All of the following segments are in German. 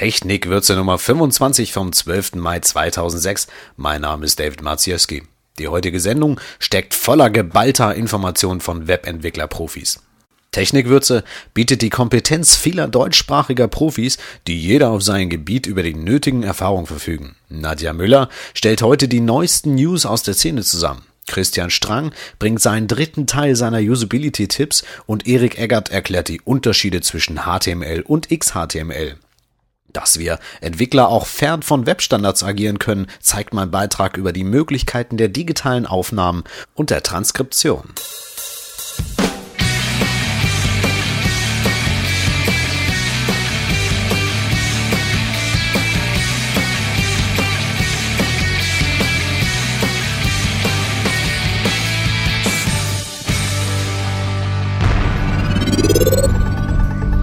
Technikwürze Nummer 25 vom 12. Mai 2006. Mein Name ist David Maciejewski. Die heutige Sendung steckt voller geballter Informationen von Webentwickler-Profis. Technikwürze bietet die Kompetenz vieler deutschsprachiger Profis, die jeder auf sein Gebiet über die nötigen Erfahrungen verfügen. Nadja Müller stellt heute die neuesten News aus der Szene zusammen. Christian Strang bringt seinen dritten Teil seiner Usability-Tipps und Erik Eggert erklärt die Unterschiede zwischen HTML und XHTML. Dass wir Entwickler auch fern von Webstandards agieren können, zeigt mein Beitrag über die Möglichkeiten der digitalen Aufnahmen und der Transkription.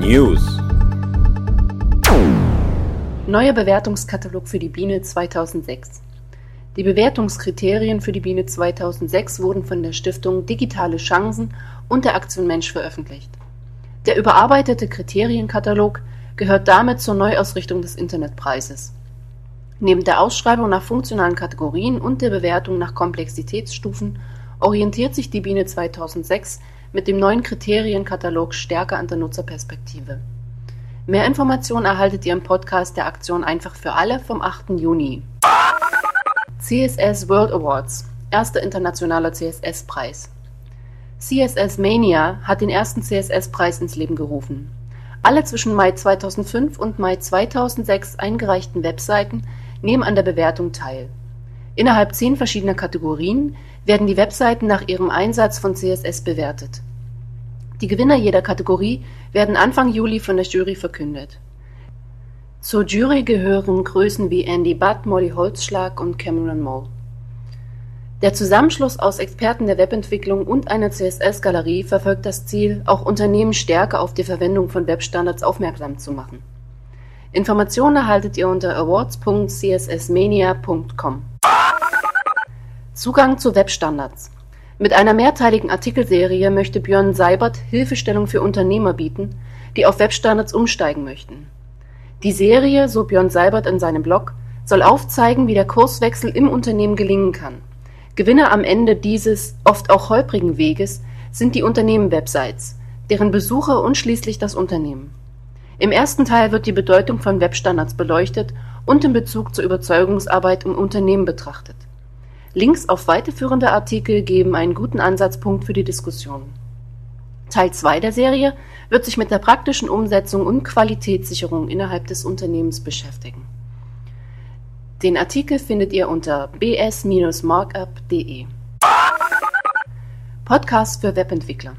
News Neuer Bewertungskatalog für die Biene 2006 Die Bewertungskriterien für die Biene 2006 wurden von der Stiftung Digitale Chancen und der Aktion Mensch veröffentlicht. Der überarbeitete Kriterienkatalog gehört damit zur Neuausrichtung des Internetpreises. Neben der Ausschreibung nach funktionalen Kategorien und der Bewertung nach Komplexitätsstufen orientiert sich die Biene 2006 mit dem neuen Kriterienkatalog stärker an der Nutzerperspektive. Mehr Informationen erhaltet ihr im Podcast der Aktion Einfach für alle vom 8. Juni. CSS World Awards, erster internationaler CSS-Preis. CSS Mania hat den ersten CSS-Preis ins Leben gerufen. Alle zwischen Mai 2005 und Mai 2006 eingereichten Webseiten nehmen an der Bewertung teil. Innerhalb zehn verschiedener Kategorien werden die Webseiten nach ihrem Einsatz von CSS bewertet. Die Gewinner jeder Kategorie werden Anfang Juli von der Jury verkündet. Zur Jury gehören Größen wie Andy Butt, Molly Holzschlag und Cameron Moe. Der Zusammenschluss aus Experten der Webentwicklung und einer CSS-Galerie verfolgt das Ziel, auch Unternehmen stärker auf die Verwendung von Webstandards aufmerksam zu machen. Informationen erhaltet ihr unter awards.cssmania.com. Zugang zu Webstandards mit einer mehrteiligen Artikelserie möchte Björn Seibert Hilfestellung für Unternehmer bieten, die auf Webstandards umsteigen möchten. Die Serie, so Björn Seibert in seinem Blog, soll aufzeigen, wie der Kurswechsel im Unternehmen gelingen kann. Gewinner am Ende dieses, oft auch holprigen Weges sind die Unternehmen-Websites, deren Besucher und schließlich das Unternehmen. Im ersten Teil wird die Bedeutung von Webstandards beleuchtet und in Bezug zur Überzeugungsarbeit im Unternehmen betrachtet. Links auf weiterführende Artikel geben einen guten Ansatzpunkt für die Diskussion. Teil 2 der Serie wird sich mit der praktischen Umsetzung und Qualitätssicherung innerhalb des Unternehmens beschäftigen. Den Artikel findet ihr unter bs-markup.de. Podcast für Webentwickler.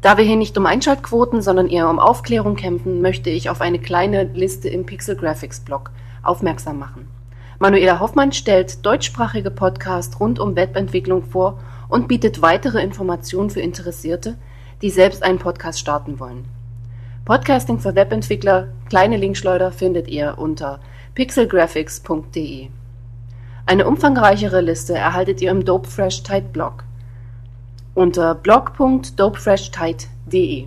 Da wir hier nicht um Einschaltquoten, sondern eher um Aufklärung kämpfen, möchte ich auf eine kleine Liste im Pixel Graphics Blog aufmerksam machen. Manuela Hoffmann stellt deutschsprachige Podcasts rund um Webentwicklung vor und bietet weitere Informationen für Interessierte, die selbst einen Podcast starten wollen. Podcasting für Webentwickler, kleine Linkschleuder findet ihr unter pixelgraphics.de. Eine umfangreichere Liste erhaltet ihr im Dopefresh Tide Blog unter blog.dopefreshtide.de.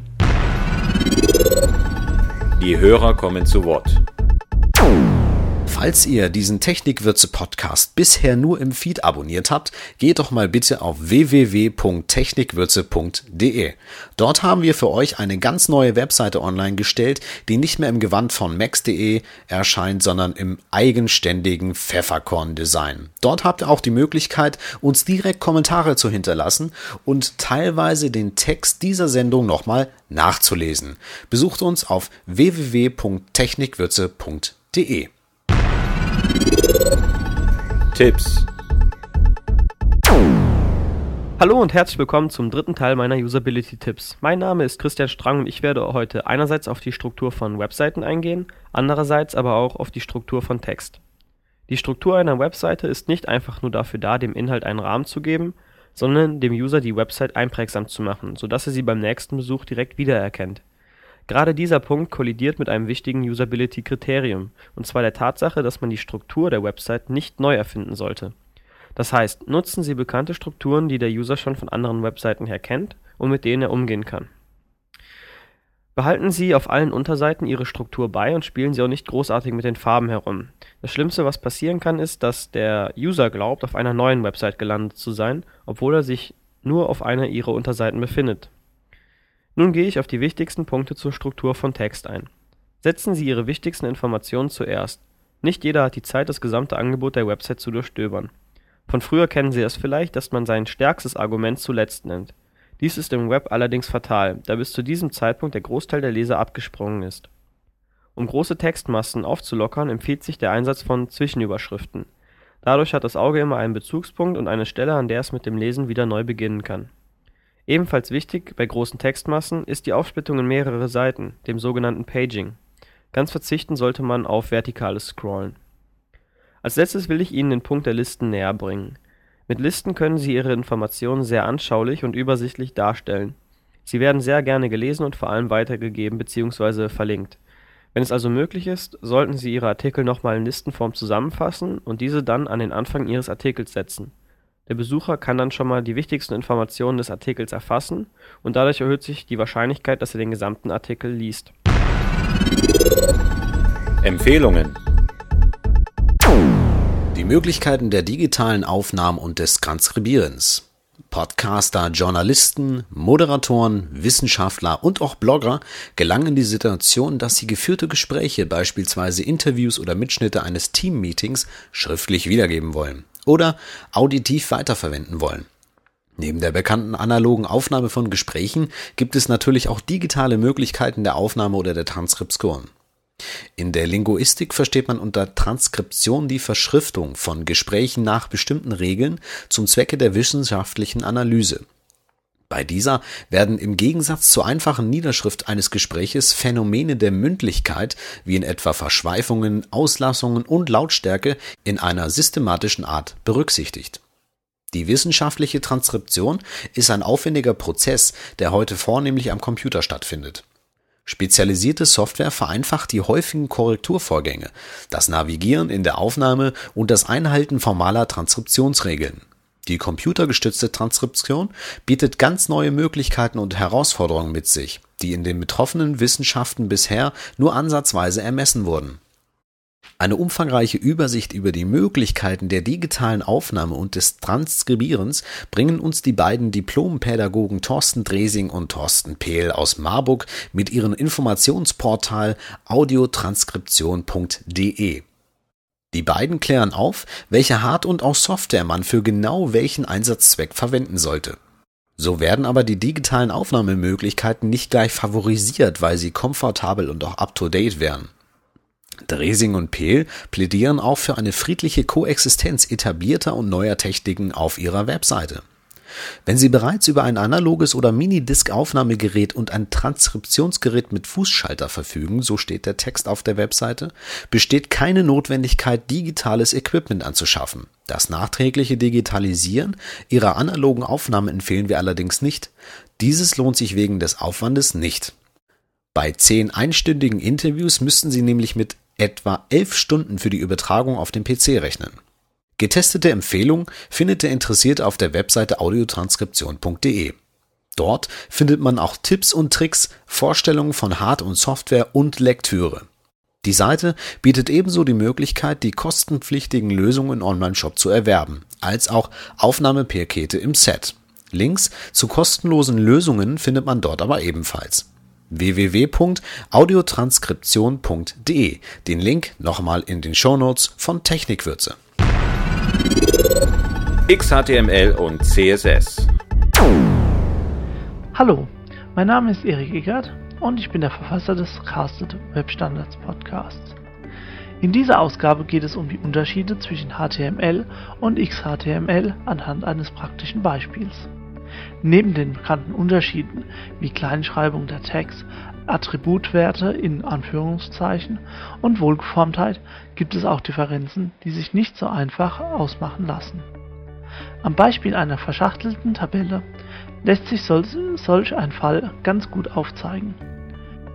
Die Hörer kommen zu Wort. Falls ihr diesen Technikwürze-Podcast bisher nur im Feed abonniert habt, geht doch mal bitte auf www.technikwürze.de. Dort haben wir für euch eine ganz neue Webseite online gestellt, die nicht mehr im Gewand von max.de erscheint, sondern im eigenständigen Pfefferkorn-Design. Dort habt ihr auch die Möglichkeit, uns direkt Kommentare zu hinterlassen und teilweise den Text dieser Sendung nochmal nachzulesen. Besucht uns auf www.technikwürze.de. Tipps. Hallo und herzlich willkommen zum dritten Teil meiner Usability-Tipps. Mein Name ist Christian Strang und ich werde heute einerseits auf die Struktur von Webseiten eingehen, andererseits aber auch auf die Struktur von Text. Die Struktur einer Webseite ist nicht einfach nur dafür da, dem Inhalt einen Rahmen zu geben, sondern dem User die Website einprägsam zu machen, sodass er sie beim nächsten Besuch direkt wiedererkennt. Gerade dieser Punkt kollidiert mit einem wichtigen Usability-Kriterium, und zwar der Tatsache, dass man die Struktur der Website nicht neu erfinden sollte. Das heißt, nutzen Sie bekannte Strukturen, die der User schon von anderen Webseiten her kennt und mit denen er umgehen kann. Behalten Sie auf allen Unterseiten Ihre Struktur bei und spielen Sie auch nicht großartig mit den Farben herum. Das Schlimmste, was passieren kann, ist, dass der User glaubt, auf einer neuen Website gelandet zu sein, obwohl er sich nur auf einer Ihrer Unterseiten befindet. Nun gehe ich auf die wichtigsten Punkte zur Struktur von Text ein. Setzen Sie Ihre wichtigsten Informationen zuerst. Nicht jeder hat die Zeit, das gesamte Angebot der Website zu durchstöbern. Von früher kennen Sie es vielleicht, dass man sein stärkstes Argument zuletzt nennt. Dies ist im Web allerdings fatal, da bis zu diesem Zeitpunkt der Großteil der Leser abgesprungen ist. Um große Textmassen aufzulockern, empfiehlt sich der Einsatz von Zwischenüberschriften. Dadurch hat das Auge immer einen Bezugspunkt und eine Stelle, an der es mit dem Lesen wieder neu beginnen kann. Ebenfalls wichtig bei großen Textmassen ist die Aufsplittung in mehrere Seiten, dem sogenannten Paging. Ganz verzichten sollte man auf vertikales Scrollen. Als letztes will ich Ihnen den Punkt der Listen näher bringen mit Listen können Sie Ihre Informationen sehr anschaulich und übersichtlich darstellen. Sie werden sehr gerne gelesen und vor allem weitergegeben bzw. verlinkt. Wenn es also möglich ist, sollten Sie Ihre Artikel nochmal in Listenform zusammenfassen und diese dann an den Anfang Ihres Artikels setzen. Der Besucher kann dann schon mal die wichtigsten Informationen des Artikels erfassen und dadurch erhöht sich die Wahrscheinlichkeit, dass er den gesamten Artikel liest. Empfehlungen die Möglichkeiten der digitalen Aufnahmen und des Transkribierens. Podcaster, Journalisten, Moderatoren, Wissenschaftler und auch Blogger gelangen in die Situation, dass sie geführte Gespräche, beispielsweise Interviews oder Mitschnitte eines Teammeetings, schriftlich wiedergeben wollen oder auditiv weiterverwenden wollen. Neben der bekannten analogen Aufnahme von Gesprächen gibt es natürlich auch digitale Möglichkeiten der Aufnahme oder der Transkription. In der Linguistik versteht man unter Transkription die Verschriftung von Gesprächen nach bestimmten Regeln zum Zwecke der wissenschaftlichen Analyse. Bei dieser werden im Gegensatz zur einfachen Niederschrift eines Gespräches Phänomene der Mündlichkeit, wie in etwa Verschweifungen, Auslassungen und Lautstärke, in einer systematischen Art berücksichtigt. Die wissenschaftliche Transkription ist ein aufwendiger Prozess, der heute vornehmlich am Computer stattfindet Spezialisierte Software vereinfacht die häufigen Korrekturvorgänge, das Navigieren in der Aufnahme und das Einhalten formaler Transkriptionsregeln. Die computergestützte Transkription bietet ganz neue Möglichkeiten und Herausforderungen mit sich, die in den betroffenen Wissenschaften bisher nur ansatzweise ermessen wurden eine umfangreiche Übersicht über die Möglichkeiten der digitalen Aufnahme und des Transkribierens bringen uns die beiden Diplompädagogen Thorsten Dresing und Thorsten Pehl aus Marburg mit ihrem Informationsportal audiotranskription.de. Die beiden klären auf, welche Hard- und auch Software man für genau welchen Einsatzzweck verwenden sollte. So werden aber die digitalen Aufnahmemöglichkeiten nicht gleich favorisiert, weil sie komfortabel und auch up-to-date wären. Dresing und Pehl plädieren auch für eine friedliche Koexistenz etablierter und neuer Techniken auf ihrer Webseite. Wenn Sie bereits über ein analoges oder Minidisc-Aufnahmegerät und ein Transkriptionsgerät mit Fußschalter verfügen, so steht der Text auf der Webseite, besteht keine Notwendigkeit, digitales Equipment anzuschaffen. Das nachträgliche Digitalisieren Ihrer analogen Aufnahmen empfehlen wir allerdings nicht. Dieses lohnt sich wegen des Aufwandes nicht. Bei zehn einstündigen Interviews müssten Sie nämlich mit etwa elf Stunden für die Übertragung auf dem PC rechnen. Getestete Empfehlung findet der Interessierte auf der Webseite audiotranskription.de. Dort findet man auch Tipps und Tricks, Vorstellungen von Hard- und Software und Lektüre. Die Seite bietet ebenso die Möglichkeit, die kostenpflichtigen Lösungen im Online-Shop zu erwerben, als auch Aufnahmepakete im Set. Links zu kostenlosen Lösungen findet man dort aber ebenfalls www.audiotranskription.de. Den Link nochmal in den Shownotes von Technikwürze. XHTML und CSS. Hallo, mein Name ist Erik Eckert und ich bin der Verfasser des Casted Web Standards Podcasts. In dieser Ausgabe geht es um die Unterschiede zwischen HTML und XHTML anhand eines praktischen Beispiels. Neben den bekannten Unterschieden wie Kleinschreibung der Tags, Attributwerte in Anführungszeichen und Wohlgeformtheit gibt es auch Differenzen, die sich nicht so einfach ausmachen lassen. Am Beispiel einer verschachtelten Tabelle lässt sich solch ein Fall ganz gut aufzeigen.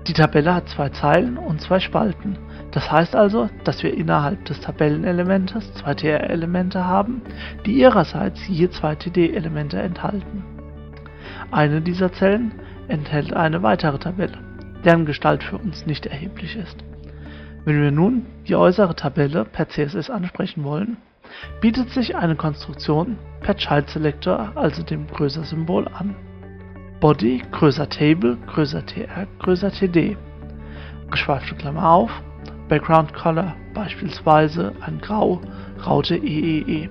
Die Tabelle hat zwei Zeilen und zwei Spalten. Das heißt also, dass wir innerhalb des Tabellenelementes zwei TR-Elemente haben, die ihrerseits je zwei TD-Elemente enthalten. Eine dieser Zellen enthält eine weitere Tabelle. Deren Gestalt für uns nicht erheblich ist. Wenn wir nun die äußere Tabelle per CSS ansprechen wollen, bietet sich eine Konstruktion per Child Selector, also dem Größer-Symbol, an. Body größer Table größer tr größer td. Geschweifte Klammer auf, Background Color beispielsweise ein Grau, Raute EEE.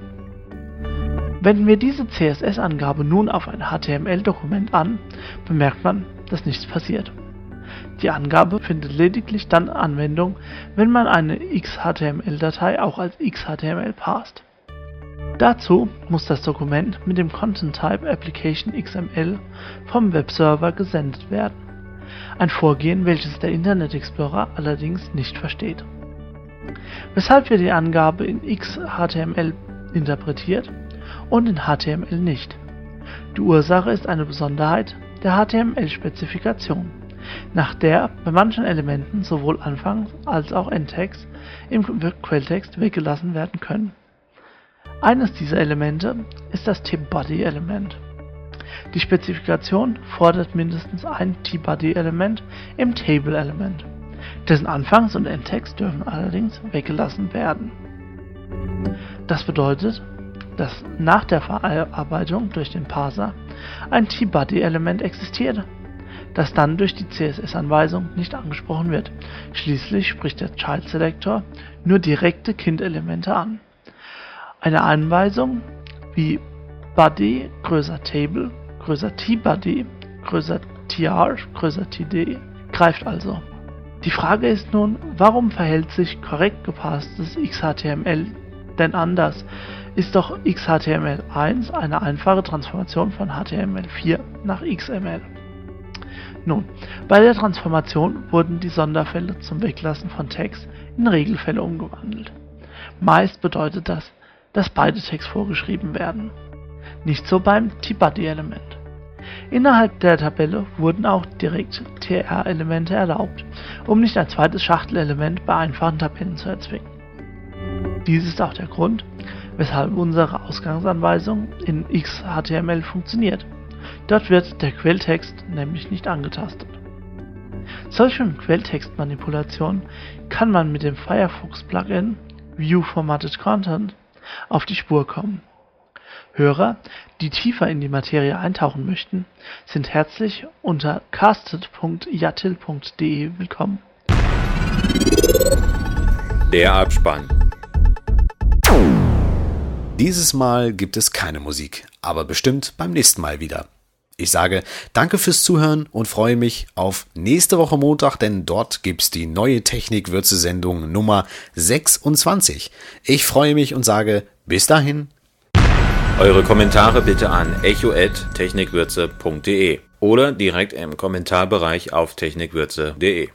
Wenden wir diese CSS-Angabe nun auf ein HTML-Dokument an, bemerkt man, dass nichts passiert. Die Angabe findet lediglich dann Anwendung, wenn man eine XHTML-Datei auch als XHTML parst. Dazu muss das Dokument mit dem Content Type Application XML vom Webserver gesendet werden, ein Vorgehen, welches der Internet Explorer allerdings nicht versteht. Weshalb wir die Angabe in XHTML interpretiert und in HTML nicht. Die Ursache ist eine Besonderheit der HTML-Spezifikation, nach der bei manchen Elementen sowohl Anfangs- als auch Endtext im Quelltext weggelassen werden können. Eines dieser Elemente ist das tBody-Element. Die Spezifikation fordert mindestens ein tBody-Element im Table-Element, dessen Anfangs- und Endtext dürfen allerdings weggelassen werden. Das bedeutet, dass nach der Verarbeitung durch den Parser ein tBuddy-Element existiert, das dann durch die CSS-Anweisung nicht angesprochen wird. Schließlich spricht der Child Selector nur direkte Kindelemente an. Eine Anweisung wie Buddy größer Table größer tBuddy größer tr größer td greift also. Die Frage ist nun, warum verhält sich korrekt gepasstes XHTML denn anders? ist doch XHTML1 eine einfache Transformation von HTML4 nach XML. Nun, bei der Transformation wurden die Sonderfälle zum Weglassen von Text in Regelfälle umgewandelt. Meist bedeutet das, dass beide Text vorgeschrieben werden. Nicht so beim tBuddy-Element. Innerhalb der Tabelle wurden auch direkt TR-Elemente erlaubt, um nicht ein zweites Schachtelelement bei einfachen Tabellen zu erzwingen. Dies ist auch der Grund, weshalb unsere Ausgangsanweisung in XHTML funktioniert. Dort wird der Quelltext nämlich nicht angetastet. Solchen Quelltextmanipulationen kann man mit dem Firefox-Plugin View Formatted Content auf die Spur kommen. Hörer, die tiefer in die Materie eintauchen möchten, sind herzlich unter casted.yatil.de willkommen. Der Abspann dieses Mal gibt es keine Musik, aber bestimmt beim nächsten Mal wieder. Ich sage danke fürs Zuhören und freue mich auf nächste Woche Montag, denn dort gibt's die neue Technikwürze-Sendung Nummer 26. Ich freue mich und sage bis dahin. Eure Kommentare bitte an echo@technikwürze.de oder direkt im Kommentarbereich auf technikwürze.de.